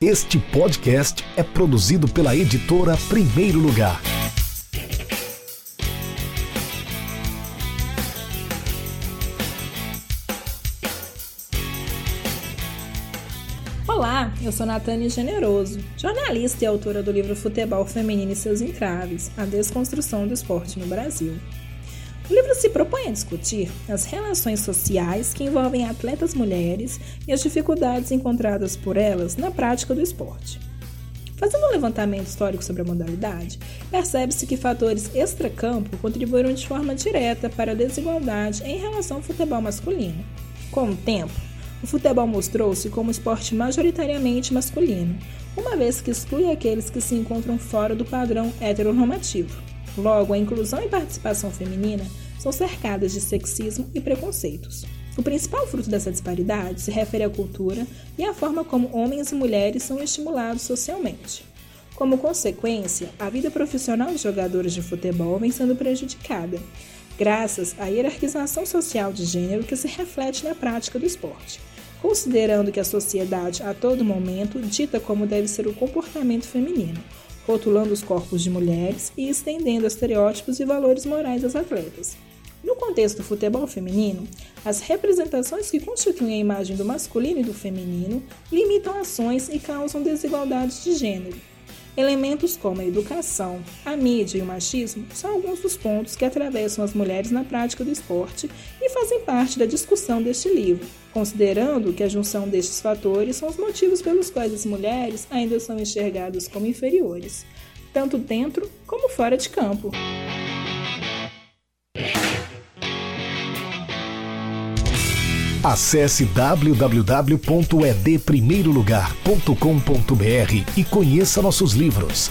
Este podcast é produzido pela editora Primeiro Lugar. Olá, eu sou Natane Generoso, jornalista e autora do livro Futebol Feminino e seus entraves, a desconstrução do esporte no Brasil. O livro se propõe a discutir as relações sociais que envolvem atletas mulheres e as dificuldades encontradas por elas na prática do esporte. Fazendo um levantamento histórico sobre a modalidade, percebe-se que fatores extracampo contribuíram de forma direta para a desigualdade em relação ao futebol masculino. Com o tempo, o futebol mostrou-se como esporte majoritariamente masculino, uma vez que exclui aqueles que se encontram fora do padrão heteronormativo. Logo, a inclusão e participação feminina são cercadas de sexismo e preconceitos. O principal fruto dessa disparidade se refere à cultura e à forma como homens e mulheres são estimulados socialmente. Como consequência, a vida profissional de jogadores de futebol vem sendo prejudicada, graças à hierarquização social de gênero que se reflete na prática do esporte, considerando que a sociedade a todo momento dita como deve ser o comportamento feminino, rotulando os corpos de mulheres e estendendo estereótipos e valores morais das atletas. No contexto do futebol feminino, as representações que constituem a imagem do masculino e do feminino limitam ações e causam desigualdades de gênero. Elementos como a educação, a mídia e o machismo são alguns dos pontos que atravessam as mulheres na prática do esporte fazem parte da discussão deste livro, considerando que a junção destes fatores são os motivos pelos quais as mulheres ainda são enxergadas como inferiores, tanto dentro como fora de campo. Acesse www.edprimeirolugar.com.br e conheça nossos livros.